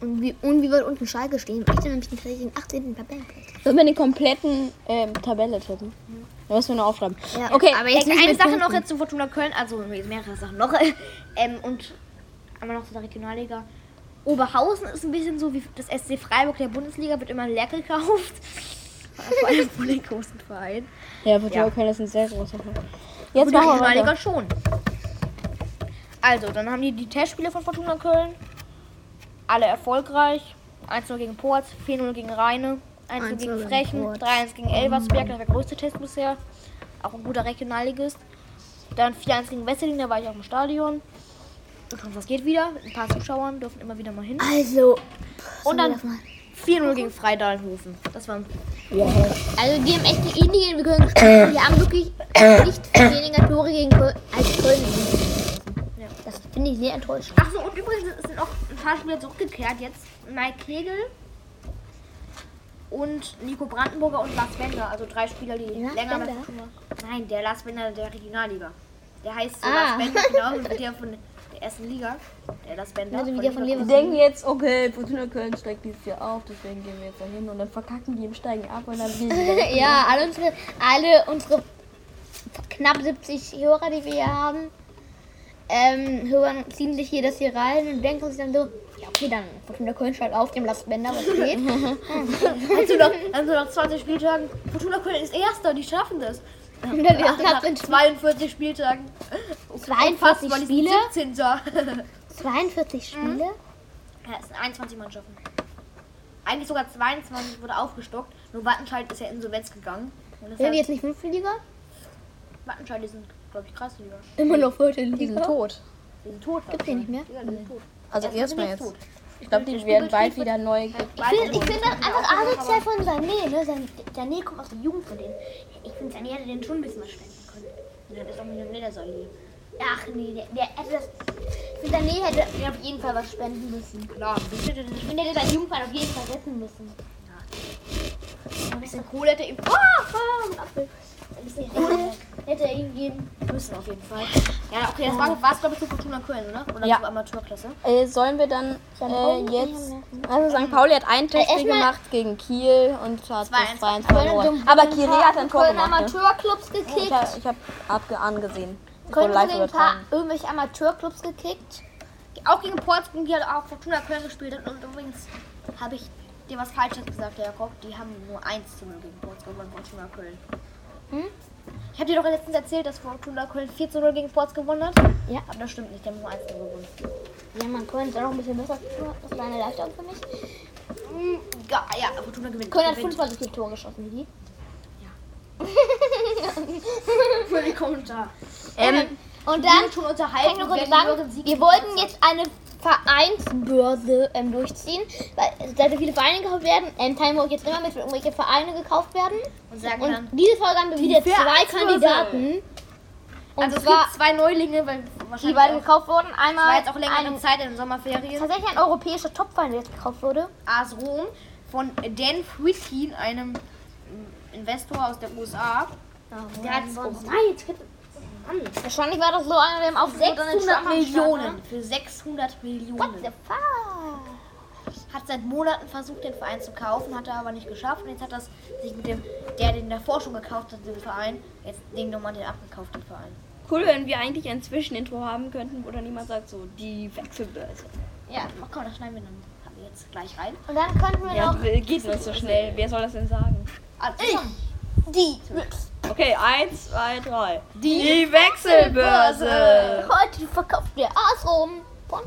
Und wie, und wie wird unten Schalke stehen? Ich bin nämlich tatsächlich den 18. Tabellenplatz. Sollen wir den kompletten ähm, Tabelle tippen? Da müssen wir noch aufschreiben. Ja, okay, aber jetzt nicht eine Sache Punkten. noch jetzt zu Fortuna Köln, also jetzt mehrere Sachen noch. [laughs] ähm, und einmal noch zu der Regionalliga. Oberhausen ist ein bisschen so wie das SC Freiburg der Bundesliga, wird immer leer gekauft. [laughs] Vor allem von den großen Vereinen. ja, Fortuna Ja. Köln ist ein sehr großer Verein. Jetzt machen wir weiter. schon. Also, dann haben die die Testspiele von Fortuna Köln. Alle erfolgreich. 1-0 gegen Porz, 4-0 gegen Rheine, 1-0 1-0 gegen Frechen, Porz. 3-1 gegen Elversberg, das war der größte Test bisher. Auch ein guter Regionalligist. Dann 4-1 gegen Wesseling, da war ich auch im Stadion. Und was geht wieder? Ein paar Zuschauern dürfen immer wieder mal hin. Also. Und dann? 4-0 gegen Freidalenhofen. Das war Also die haben echt die ähnliche wir können gespielt. Die haben wirklich nicht viel weniger Tore gegen Köln als Köln. Ja. Das finde ich sehr enttäuschend. Achso, und übrigens sind auch ein paar Spieler zurückgekehrt jetzt. Mike Kegel und Nico Brandenburger und Lars Bender. Also drei Spieler, die Lars länger Bender? Nein, der Lars Bender der Regionalliga. Der heißt so Ah. Lars Bender, genau, wie der von der ersten Liga. Der Lars Bender. Also wie der von Wir Leverkusen. denken jetzt, okay, Fortuna Köln steigt dieses Jahr auf, deswegen gehen wir jetzt dahin und dann verkacken die im Steigen ab und dann gehen die wieder. [laughs] Ja, alle unsere, alle unsere knapp 70 Hörer, die wir hier haben, ähm, hören, ziehen sich hier das hier rein und denken sich dann so, ja okay, dann Fortuna Köln steigt auf dem Lastbänder, was geht. [laughs] [laughs] Also noch, also nach 20 Spieltagen. Fortuna Köln ist Erster, die schaffen das. Und Nach, ist nach das 42 Spieltagen. 42 weil die Spiele, sind 17. ja, 42 Spiele. es sind 21 Mannschaften. Eigentlich sogar 22 wurde aufgestockt. Nur Wattenscheid ist ja insolvenz gegangen. Und Sind die jetzt nicht fünfte Liga? Wattenscheid, die sind, glaube ich, Kreisliga. Immer noch vierte Die sind Liga. tot. Die sind tot. Gibt's die nicht mehr? Ja, die sind tot. Also Erstmal erstmal jetzt. tot. Ich glaube, die werden bald wieder neu. Ich finde ich find das einfach asozial von Sané, ne? San- Sané kommt aus der Jugend von denen. Ich finde, Sané hätte den schon ein bisschen was spenden können. Ja, das ist doch mit dem Ledersäule. Ach nee, der, der hätte das. Ich finde, Sané hätte mir auf jeden Fall was spenden müssen. Klar, ich finde, der hätte seinen Jugendverein auf jeden Fall retten müssen. ein bisschen Kohle hätte ihm. Ah, Ah, ein Apfel. Ein bisschen [laughs] Kohle hätte er ihm geben. müssen auf jeden Fall. Ja, okay, das war es, glaube ich, zu Fortuna Köln, oder? Oder Ja. zur Amateurklasse. Äh, sollen wir dann äh, jetzt. Also St. Pauli hat ein Testspiel erstmal- gemacht gegen Kiel und hat 2-1 das 2-1 verloren. Aber Kiri hat ein Tor gemacht. Ne? Amateurclubs Ich gekickt. habe ich hab abge angesehen. Köln live gegen ein paar irgendwelche Amateurclubs gekickt. Auch gegen Portsmouth, die hat auch Fortuna Köln gespielt. hat. Und übrigens habe ich dir was Falsches gesagt, Jakob. Die haben nur 1 zu 0 gegen Portsmouth gewonnen, Fortuna Köln. Hm? Ich habe dir doch letztens erzählt, dass Fortuna Köln 4 zu 0 gegen Ports gewonnen hat. Ja. Aber das stimmt nicht, die haben nur 1 zu 0 gewonnen. Ja, man Köln ist auch noch ein bisschen besser. Das war eine Erleichterung für mich. Hm, Ja, ja, Fortuna gewinnt. Köln hat gewinnt. 25 Tore geschossen, wie die. Für die Kommentar. Ähm, Und dann unterhalten. und werden höheren sagen, wir wollten jetzt eine Vereinsbörse ähm, durchziehen, weil es da so viele Vereine gekauft werden. Ähm, teilen wir euch jetzt immer mit, wenn irgendwelche Vereine gekauft werden. und sagen Und dann. diese Folge haben wir wieder zwei. Kandidaten. Und Also es gibt zwei Neulinge, weil die wahrscheinlich beide auch, gekauft wurden. es war Einmal jetzt auch längere ein, Zeit in den Sommerferien. tatsächlich ein europäischer Topverein, der jetzt gekauft wurde. AS Rom von Dan Fritkin, einem Investor aus der USA. Der hat Oh, nein, gibt Wahrscheinlich war das so einer, der auf 600 Millionen. Für 600 Millionen. What the fuck? Hat seit Monaten versucht, den Verein zu kaufen, hat er aber nicht geschafft. Und jetzt hat das sich mit dem, der den davor schon gekauft hat, den Verein, jetzt den nochmal den abgekauft, den Verein. cool, wenn wir eigentlich ein Zwischenintro haben könnten, wo dann niemand sagt, so die Wechselbörse. Ja, ach komm, das schneiden wir dann jetzt gleich rein. Und dann könnten wir Ja, noch geht nicht so schnell. Wer soll das denn sagen? Also, die Okay, eins, zwei, drei. Die Wechselbörse. Heute verkauft der Asrum von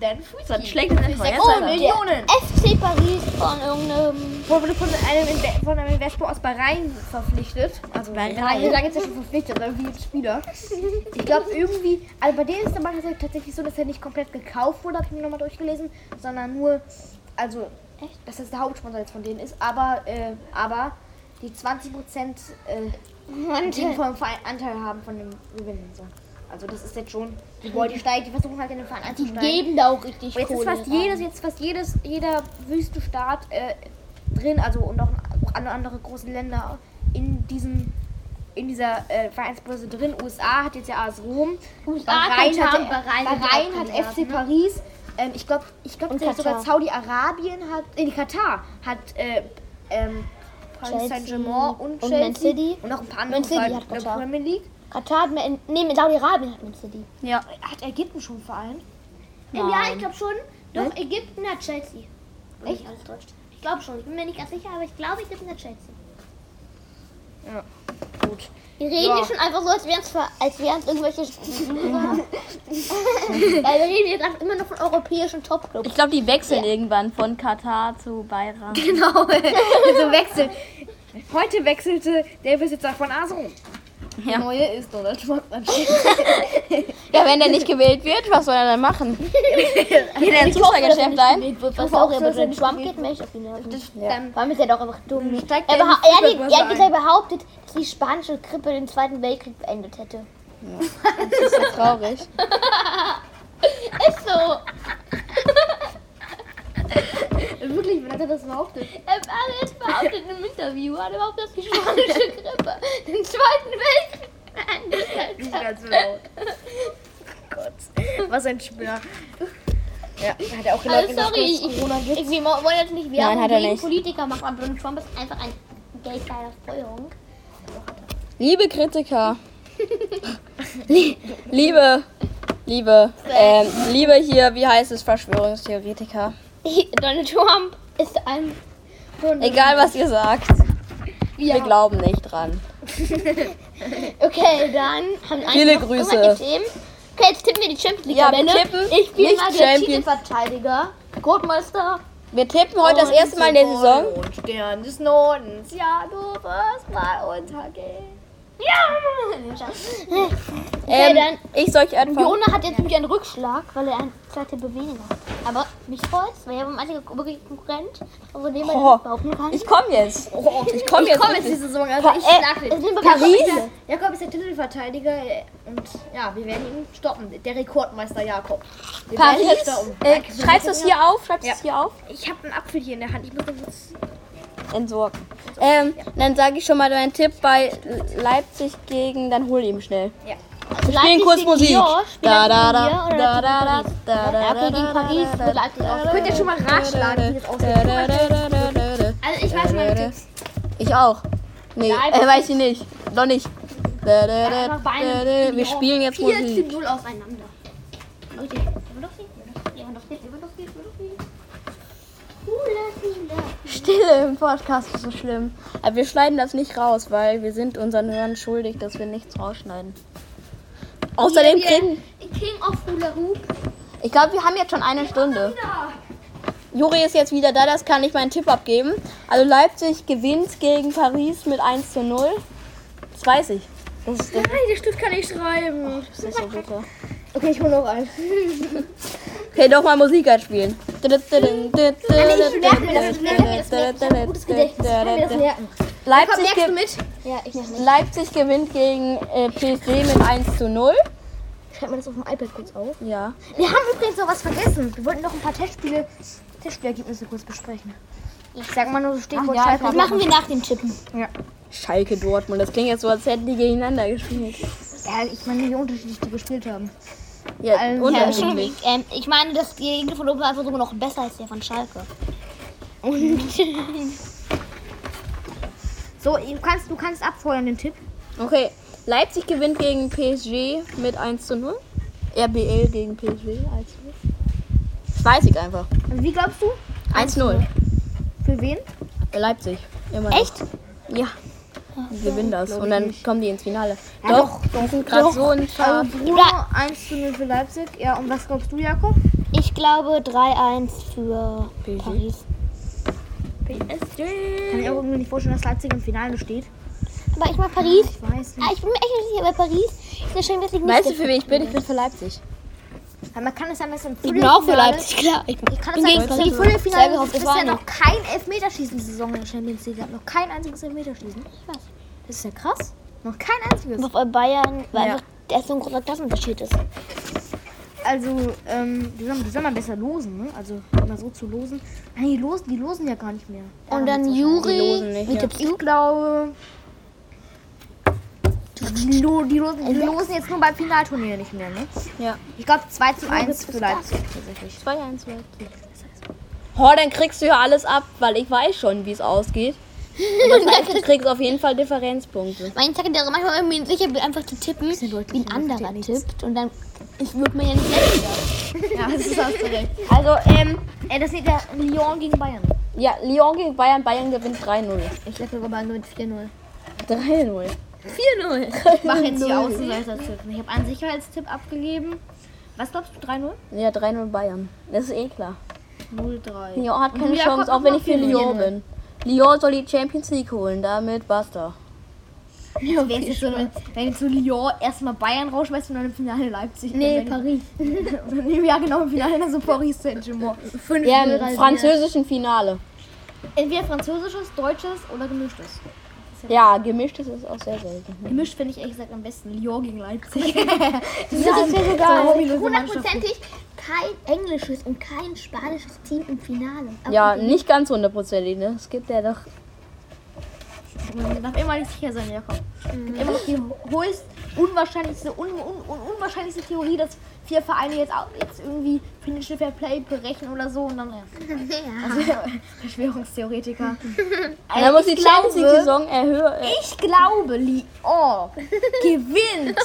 Dan Das schlecht gesagt. Für Jetzt 600 hat er. Millionen. FC Paris von irgendeinem. Wurde von einem, Inve- von einem Investor aus Bahrain verpflichtet. Also Bahrain. Wir sagen jetzt ja schon verpflichtet, aber wie ein Spieler. Ich glaube irgendwie, also bei denen ist der Mann tatsächlich so, dass er nicht komplett gekauft wurde, habe ich mir nochmal durchgelesen, sondern nur, also, echt, dass das der Hauptsponsor jetzt von denen ist, aber, äh, aber die 20 Prozent äh, die vom Verein Anteil haben von dem Gewinn so. Also das ist jetzt schon, die wollen die steigen, die versuchen halt in den Verein Die einzusteigen. geben da auch richtig Und jetzt ist fast jedes, jetzt fast jedes, jeder Wüstenstaat äh, drin, also und auch andere große Länder in diesem in dieser äh, Vereinsbörse drin. USA hat jetzt ja AS Rom. USA, Bahrain hat, Bahrain Bahrain, hat FC ne? Paris. Ähm, ich glaube, ich glaube sogar. Saudi-Arabien hat, äh, die Katar hat äh, ähm, Paris Saint-Germain und und Man City. und noch ein paar andere City hat in Katar. Premier League. Katar hat Man, nee, mit Saudi-Arabien hat Man City. Ja. Hat Ägypten schon einen Verein? Ja, ich glaube schon. Doch, Ägypten hat Chelsea. Echt? Alles täuscht. Ich glaube schon. Ich bin mir nicht ganz sicher, aber ich glaube, Ägypten hat Chelsea. Ja. Gut. Wir reden Ja. hier schon einfach so, als wären es als wären's irgendwelche. ja, [laughs] wir reden jetzt einfach immer noch von europäischen Topclubs. Ich glaube, die wechseln irgendwann von Katar zu Bayern. Genau. [laughs] so wechseln. Heute wechselte der Besitzer von AS Rom. Der Ja. neue ist Donald [laughs] Trump. ja, wenn der nicht gewählt wird, was soll er dann machen? [laughs] Geht er ins Fußballgeschäft ein? Was auch er den nicht Trump geht, möchte ich auf ihn hören. Allem ist er doch einfach dumm. Er, er er, hat, er hat behauptet, dass die spanische Grippe den Zweiten Weltkrieg beendet hätte. Das ist ja traurig. [laughs] Ist so. Wirklich, wann hat er das behauptet? Er hat jetzt behauptet im Interview, hat er behauptet, dass die spanische Grippe den Zweiten Weltkrieg beendet. Nicht ganz so laut. Gott, was ein Spinner. Ja, hat er auch Also geleugnet, dass sorry, es ich, Corona ich, gibt. wir wollen jetzt nicht Werbung hat er gegen nicht. Politiker machen, aber Donald Trump ist einfach ein geldgeiler Feuerung. Liebe Kritiker. [laughs] Lie- liebe, liebe, ähm, liebe hier, wie heißt es, Verschwörungstheoretiker. [laughs] Donald Trump ist ein... Egal was ihr sagt, Ja. wir glauben nicht dran. [laughs] Okay, dann haben wir Viele noch Grüße. Themen. Okay, jetzt tippen wir die Champions League Ja, Tabelle. tippen Ich bin mal der Titelverteidiger. Großmeister. Wir tippen heute das erste Mal in der Saison. Und Stern des Nordens, ja, du wirst mal untergehen. Ja! okay, Ähm, dann... ich soll euch einfach. Jona hat jetzt nämlich einen Rückschlag, weil er einen zwei Tippe weniger hat. Aber nicht freut, weil er beim einzigen wirklich Konkurrent, von dem man Oh, behaupten kann. Ich komme jetzt. Ich komme jetzt. Komm jetzt die Saison, also ich äh, schlag Es den. Paris? Jakob ist der Titelverteidiger äh, und ja, wir werden ihn stoppen. Der Rekordmeister Jakob. Wir Paris. Äh, schreibst du es hier auf? Schreibst du Ja. es hier auf? Ich habe einen Apfel hier in der Hand. Ich muss den jetzt. Entsorgen. Ähm, dann sage ich schon mal deinen Tipp bei Leipzig gegen, dann hol ihn schnell. Ja. Also Spielen kurz Musik. Lyon, spielt Da, Leipzig da, gegen da, Lyon da, oder da, Leipzig da, gegen da, Paris? Ja, okay, da, gegen da, Paris da, wird Leipzig auch. Könnt ihr schon mal ratschlagen, wie das aussieht? Also ich weiß meine Tipps. Ich auch. Nee, Leipzig. äh, weiß ich nicht. Noch nicht. Da, da, da, einfach bei einem da, da. Wir Lyon spielen jetzt 4 zu Musik. 0 auseinander. Leute, Lewandowski, Lewandowski, Lewandowski, Lewandowski. Hula, hula. Stille im Podcast ist so schlimm. Aber wir schneiden das nicht raus, weil wir sind unseren Hörern schuldig, dass wir nichts rausschneiden. Außerdem Hier, kriegen. King of Hula Hoop. Ich glaube, wir haben jetzt schon eine Stunde. Juri ist jetzt wieder da, das kann ich meinen Tipp abgeben. Also Leipzig gewinnt gegen Paris mit 1 zu 0. Das weiß ich. Das ist, das Nein, der Stift kann ich schreiben. ist nicht so bitter. Okay, ich hole noch einen. Okay, doch mal Musik einspielen. Ich merke das, das, das. Das. Leipzig, ge? Ja, nicht. Leipzig gewinnt gegen äh, PSG mit 1 zu 0. Schreib mir das auf dem iPad kurz auf. Ja. Wir haben übrigens noch was vergessen. Wir wollten noch ein paar Testspiele, Testspielergebnisse kurz besprechen. Ich sag mal nur so Stichwort ja, Schalke. Das machen wir nach dem Tippen. Schalke Dortmund. Das klingt jetzt so, als hätten die gegeneinander gespielt. Ja, ich meine, wie unterschiedlich die gespielt haben. Ja, Ähm, Ja, unterschiedlich. ähm, ich meine, dass der Gegner von Open einfach sogar noch besser als der von Schalke. Und [laughs] So, du kannst, du kannst abfeuern den Tipp. Okay, Leipzig gewinnt gegen PSG mit 1 zu 0. RBL gegen PSG 1 zu 0. Das weiß ich einfach. Wie glaubst du? 1 0. Für wen? Leipzig. Immer noch. echt? Ja. Gewinnen das. Und dann kommen die ins Finale. Ja, doch, die sind gerade so ein Schaf. Bruno, 1 zu 0 für Leipzig. Ja, und was glaubst du, Jakob? Ich glaube 3-1 für PSG. Paris. Kann ich auch irgendwie nicht vorstellen, dass Leipzig im Finale steht. Aber ich mag Paris. Ich weiß Ah, nicht. ich bin mir echt nicht sicher, weil Paris ist der Champions League Weißt du, nicht für wen ich bin? Ich bin für Leipzig. Aber man kann es sein, dass im Ich bin auch für Leipzig, klar. Ich kann es dass Paris. im Viertelfinale auf ist Fahne. noch kein Elfmeterschießen in der Saison in der Champions League. gehabt. Noch kein einziges Elfmeterschießen. weiß. Das ist ja krass. Noch kein einziges. Auf Bayern, weil Ja. einfach der so ein großer Klassenunterschied ist. Also, ähm, die sollen, die sollen mal besser losen, ne? Also, immer so zu losen. Nein, die losen, die losen ja gar nicht mehr. Und dann Die Juri, losen nicht, ja. Ich du? glaube. Die, lo, die, losen, die losen jetzt nur beim Finalturnier nicht mehr, ne? Ja. Ich glaube 2 zu 1 für Leipzig tatsächlich. 2-1 Leipzig. Oh, dann kriegst du ja alles ab, weil ich weiß schon, wie es ausgeht. Und das heißt, du kriegst auf jeden Fall Differenzpunkte. Mein Sekretär manchmal irgendwie sicher bin, einfach zu tippen, wie ein anderer tippt. Und dann ich würde mir ja nicht letzter. Ja, das ist hast du recht. Also, ähm, äh, das ist der Lyon gegen Bayern. Ja, Lyon gegen Bayern. Bayern gewinnt 3-0. Ich sogar nur mit 4-0. 3-0. 4-0. Ich mache jetzt die Außenseiter-Tipp. Ich habe einen Sicherheitstipp abgegeben. Was glaubst du? 3-0? Ja, 3-0 Bayern. Das ist eh klar. 0-3. Lyon hat keine Chance, kommt auch wenn ich für Lyon bin. Lyon soll die Champions League holen, damit basta. Ja, ist jetzt so eine, wenn jetzt so Lyon erstmal Bayern rausschmeißt und dann im Finale Leipzig. Nee, Paris. [laughs] Ja genau, im Finale dann so Paris Saint-Germain. Ja, im französischen Finale. Entweder französisches, deutsches oder gemischtes. Ja, gemischtes ist auch sehr selten. Gemischt finde ich ehrlich gesagt am besten. Lyon gegen Leipzig. [laughs] Das ist ja sogar. Hundertprozentig kein englisches und kein spanisches Team im Finale. Aber Ja, nicht ganz hundertprozentig, ne? Es gibt ja doch. Man darf immer nicht sicher sein, ja komm. Immer noch die höchst unwahrscheinlichste, un, un, un, unwahrscheinlichste Theorie, dass vier Vereine jetzt, auch, jetzt irgendwie finnische Fair Play berechnen oder so und dann. Ja. [laughs] Also, Verschwörungstheoretiker. [laughs] Und dann muss die ich Champions glaube- League-Saison erhöhen. Ich glaube, Lyon [laughs] gewinnt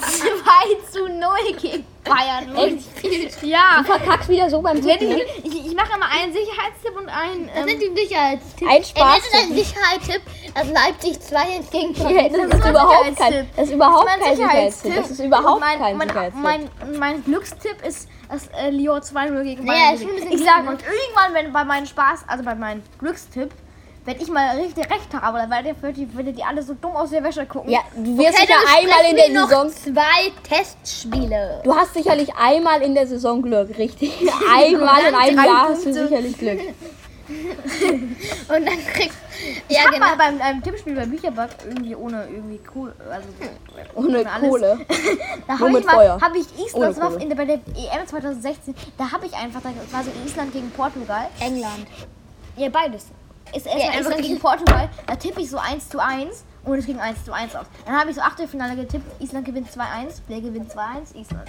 2 zu 0 gegen Bayern. Echt? Ja. Du verkackst wieder so beim Tippen. Ich, ich, ich mache immer einen Sicherheitstipp und einen. Das sind Ähm, die Sicherheitstipps. Ein Spaß. Das ist ein Sicherheitstipp, dass Leipzig 2 gegen [laughs] Ja, Paris. das, ist ist mein überhaupt kein, Sicherheitstipp. das ist überhaupt mein kein Sicherheitstipp. Das ist überhaupt mein, kein mein, Sicherheitstipp. mein, mein Glückstipp ist, dass äh, Lyon 2-0 gegen Ja, Bayern gewinnt. bisschen Ich sage euch, irgendwann, wenn bei meinem Spaß, also bei meinem Glückstipp, wenn ich mal richtig recht habe, dann werdet ihr, ihr alle so dumm aus der Wäsche gucken. ja, du wirst Okay, sicher einmal in der wir Saison. noch zwei Testspiele. Du hast sicherlich einmal in der Saison Glück, richtig? [laughs] Einmal in einem Jahr hast du Punkte. sicherlich Glück. [laughs] Und dann kriegst Ich Ja, genau. mal beim einem Tippspiel bei Bücherbug irgendwie ohne irgendwie cool, also Ohne alles. Kohle. [laughs] da habe ich mal, habe ich Island, Ohne war Kohle. in der, bei der EM 2016, da habe ich einfach, da war so Island gegen Portugal. England. Ja, beides. Ist erstmal Ja, Island Island gegen Portugal, da tippe ich so 1 zu 1 und es ging 1 zu 1 aus. Dann habe ich so Achtelfinale getippt, Island gewinnt 2-1, wer gewinnt 2-1? Island.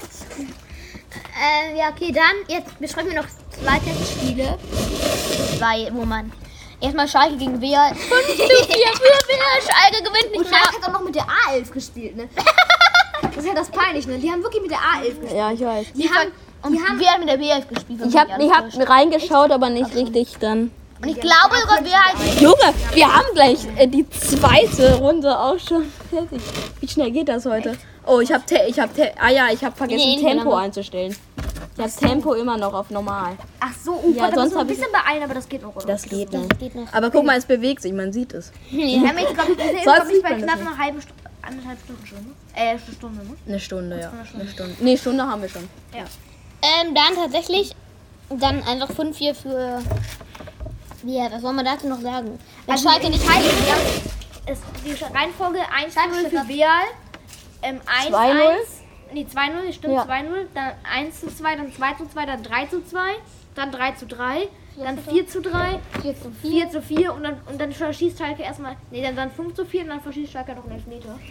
Äh, ja, okay, dann jetzt besprechen wir noch zwei Testspiele. Zwei, wo man erstmal Schalke gegen Wehr. [laughs] 5 zu 4 für Wehr. Schalke gewinnt nicht Und mehr. Schalke hat auch noch mit der A11 gespielt, ne? [laughs] Das ist ja das peinlich, ne? Die haben wirklich mit der A11 gespielt. Ja, ich weiß. Die haben, Und die haben Wehr hat mit der B11 gespielt. Ich habe alles ich hab reingeschaut, aber nicht richtig dann. Und ich glaube sogar, Wehr hat. Junge, wir haben gleich äh, die zweite Runde auch schon fertig. Wie schnell geht das heute? Oh, ich habe ich habe ah ja, ich habe vergessen Nee, nicht Tempo lange. einzustellen. Ich habe Tempo immer noch auf normal. Ach so, oh Ja, Gott, da sonst müssen wir hab ein ich- bisschen beeilen, aber das geht noch, oder? Das geht noch. geht noch. Aber guck mal, es bewegt sich, man sieht es. [laughs] Wir haben jetzt, glaube ich, wir Sonst glaub ich, sieht bei man das knapp nicht. einer halben Stunde, anderthalb Stunden schon, ne? Äh, eine Stunde, ne? Eine Stunde, ja. Eine Stunde. Nee, Stunde haben wir schon. Ähm, dann tatsächlich dann einfach 5-4 für. Ja, was soll man dazu noch sagen? Wenn Also, Schalke nicht heilt. Ja, es, die Reihenfolge 1-0 für Beal, ähm, 1-1, 2-0. nee, 2-0, stimmt, Ja. 2-0, dann 1 zu 2, dann 2 zu 2, dann 3 zu 2, dann 3 zu 3, dann 4 zu 3, 4 zu 4. 4 zu 4 und dann, und dann verschießt Schalke erstmal, nee, dann, dann 5 zu 4 und dann verschießt Schalke noch einen Elfmeter. [laughs]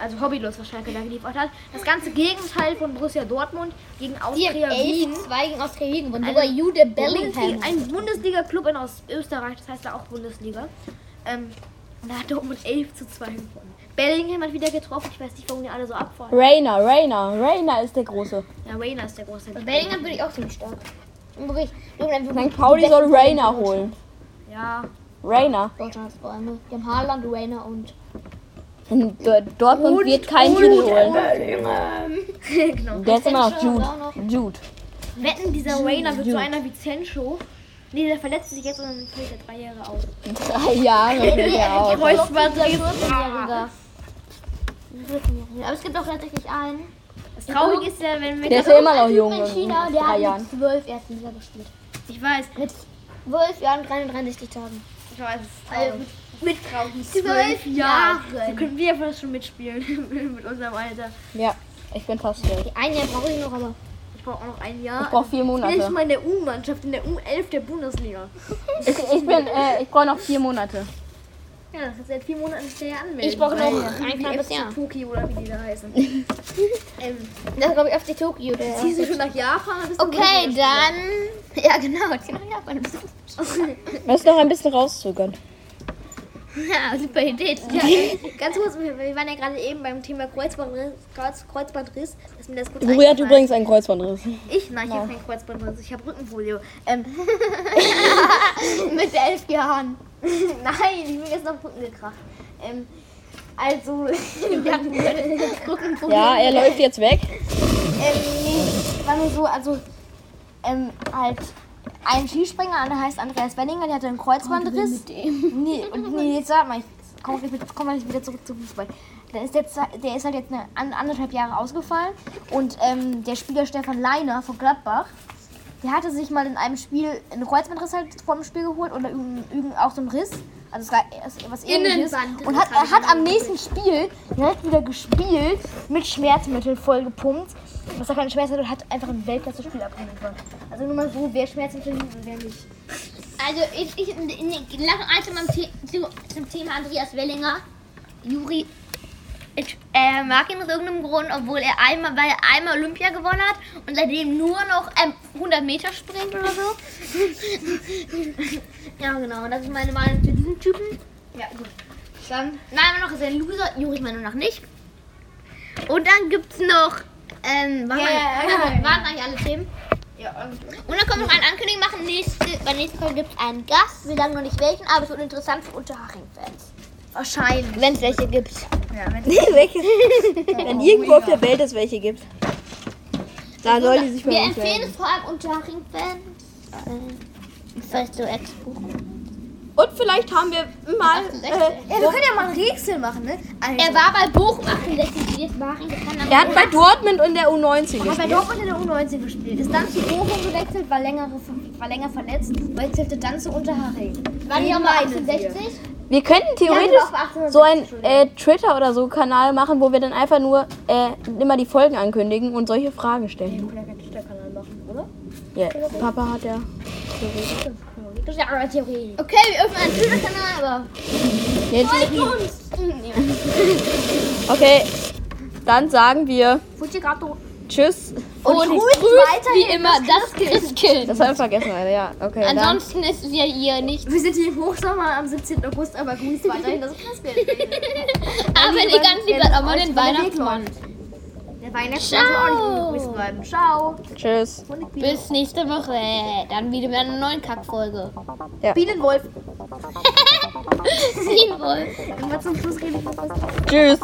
Also hobbylos, da geliefert hat. Das ganze Gegenteil von Borussia Dortmund gegen Austria Wien. 11-2 gegen Austria Wien. Und Ein sogar Jude Bundesliga, Bellingham. ein Bundesliga-Club in aus Österreich, das heißt da auch Bundesliga. Ähm, und da hat Dortmund 11 zu 2 gewonnen. Bellingham hat wieder getroffen, ich weiß nicht, warum die alle so abfallen. Rainer, Rainer, Rainer ist der Große. Ja, Rainer ist der große. Bellingham bin ich auch ziemlich stark. Im Bericht. St. Pauli soll Rainer holen. Ja, Rainer. Deutschland hat vor allem. Die haben Haaland, Rainer und. In Dortmund wird kein Titel holen. genau. Der ist immer noch Jude. Jude. Wetten, dieser Rainer wird so einer wie Zencho. Nee, der verletzt sich jetzt und dann fällt er drei Jahre aus. Drei Jahre wird er [laughs] aus. Kreuzband, sag ich so. 14-Jähriger. 14-Jähriger. Aber es gibt auch tatsächlich einen. Das Traurige ist ja, wenn wir Der ist ja immer noch jung. In China, in der hat Jahren. mit 12 Erstliga gespielt. Ich weiß, Mit 12 Jahren und 63 Tagen. ich weiß, es ist Also traurig. mit Mit. Zwölf Jahre. Da können wir fast schon mitspielen [laughs] mit unserem Alter. Ja, ich bin fast durch. Ein Jahr brauche ich noch, aber. Ich brauche auch noch ein Jahr. Ich brauche vier Ich bin Monate. mal in der U-Mannschaft, in der U11 der Bundesliga. Ich, ich bin, äh, ich brauche noch vier Monate. Ja, das ist seit vier Monaten nicht mehr anmelden. Ich brauche noch ein FC Jahr. Tokio oder wie die da heißen. [laughs] ähm, Das ist, glaube ich, FC Tokio. Der ziehst du schon nach Japan? oder Okay, dann. Ja, genau. Ich nach Japan. [laughs] Lass noch ein bisschen rauszögern. Ja, super Idee. Ja, ganz kurz, wir, waren ja gerade eben beim Thema Kreuzbandriss, Kreuz, Kreuzbandriss, dass mir das kurz Juri hat übrigens einen Kreuzbandriss. Ich? Nein, ich habe keinen Kreuzbandriss, ich habe Rückenfolio. Ähm, [laughs] Mit elf Jahren. [laughs] nein, ich bin jetzt noch Rücken gekracht. Ähm, also, [laughs] wir hatten Ja, er läuft jetzt weg. ähm, nee, war nur so, also, ähm, halt, ein Skispringer, der heißt Andreas Benninger, der hatte einen Kreuzbandriss. Nee, und nee, jetzt sag mal, ich komm, jetzt komm mal wieder zurück zum Fußball. Der ist, jetzt, der ist halt jetzt eine, an- anderthalb Jahre ausgefallen und ähm, der Spieler Stefan Leiner von Gladbach, der hatte sich mal in einem Spiel einen Kreuzbandriss halt vor dem Spiel geholt oder irgend- irgend- auch so einen Riss. Also es war was ähnliches. Und hat, er hat am nächsten Spiel direkt wieder gespielt, mit Schmerzmitteln voll gepumpt. Was er keine Schmerzmittel hat, einfach ein Weltklasse-Spiel abgeliefert. Also nur mal so, wer Schmerzmittel nimmt und wer nicht. Also, ich, ich, ich lache also beim The zu, zum Thema Andreas Wellinger. Juri ich, äh, mag ihn aus irgendeinem Grund, obwohl er einmal, weil er einmal Olympia gewonnen hat und seitdem nur noch ähm, 100 Meter springt oder so. [laughs] ja, genau. Das ist meine Meinung zu diesem Typen. Ja, gut. Dann Meiner Meinung nach ist er ein Loser, Juris Meinung nach nicht. Und dann gibt's noch, ähm, waren, ja, ja. waren eigentlich alle Themen. Ja, und Und dann können wir noch eine Ankündigung machen. Nächste, bei der nächsten Folge gibt es einen Gast. Wir sagen noch nicht welchen, aber es wird interessant für Unterhaching-Fans. wahrscheinlich. Wenn es welche gibt. Ja, wenn welche? Wenn irgendwo auf der Welt es welche gibt. Da soll die sich bei Wir empfehlen es vor allem Unterhaching-Fans. Äh, vielleicht so Ex-Buch. Und vielleicht haben wir mal. Äh, ja, wir können ja mal ein Rätsel machen, ne? Also, Er war bei Bochum 68, jetzt war ich. Kann aber er hat bei Dortmund in der U19 hat bei gespielt. Dortmund in der U19 gespielt. Ist dann zu Bochum gewechselt, war, längere, war länger verletzt, wechselte dann zu Unterhaching. War die auch mal Meinen 68? Wir könnten theoretisch Ja, aber auf 1860, so ein Entschuldigung. äh, Twitter oder so Kanal machen, wo wir dann einfach nur äh, immer die Folgen ankündigen und solche Fragen stellen. Wir können ja keinen Twitter-Kanal machen, oder? Ja, Papa hat ja. Das ist ja eine Theorie. Okay, wir öffnen einen Twitter-Kanal, aber. Jetzt, uns! [laughs] okay, dann sagen wir Fujigato. Tschüss. Und grüßt grüßt weiterhin wie immer das Christkind. Das haben wir vergessen, Alter. Ja, okay. Dann. Ansonsten ist es ja hier nicht. Wir sind hier im Hochsommer am 17. August, aber grüßt [laughs] weiterhin das Christkind. Aber die ganz lieb hat auch mal den Weihnachtsmann. Der Weihnachtsmann soll auch nicht bleiben. Ciao. Tschüss. Bis nächste Woche. Dann wieder mit einer neuen Kackfolge. Bienenwolf. [laughs] Sieben Wolf. Immer zum Schluss rede ich was. Tschüss.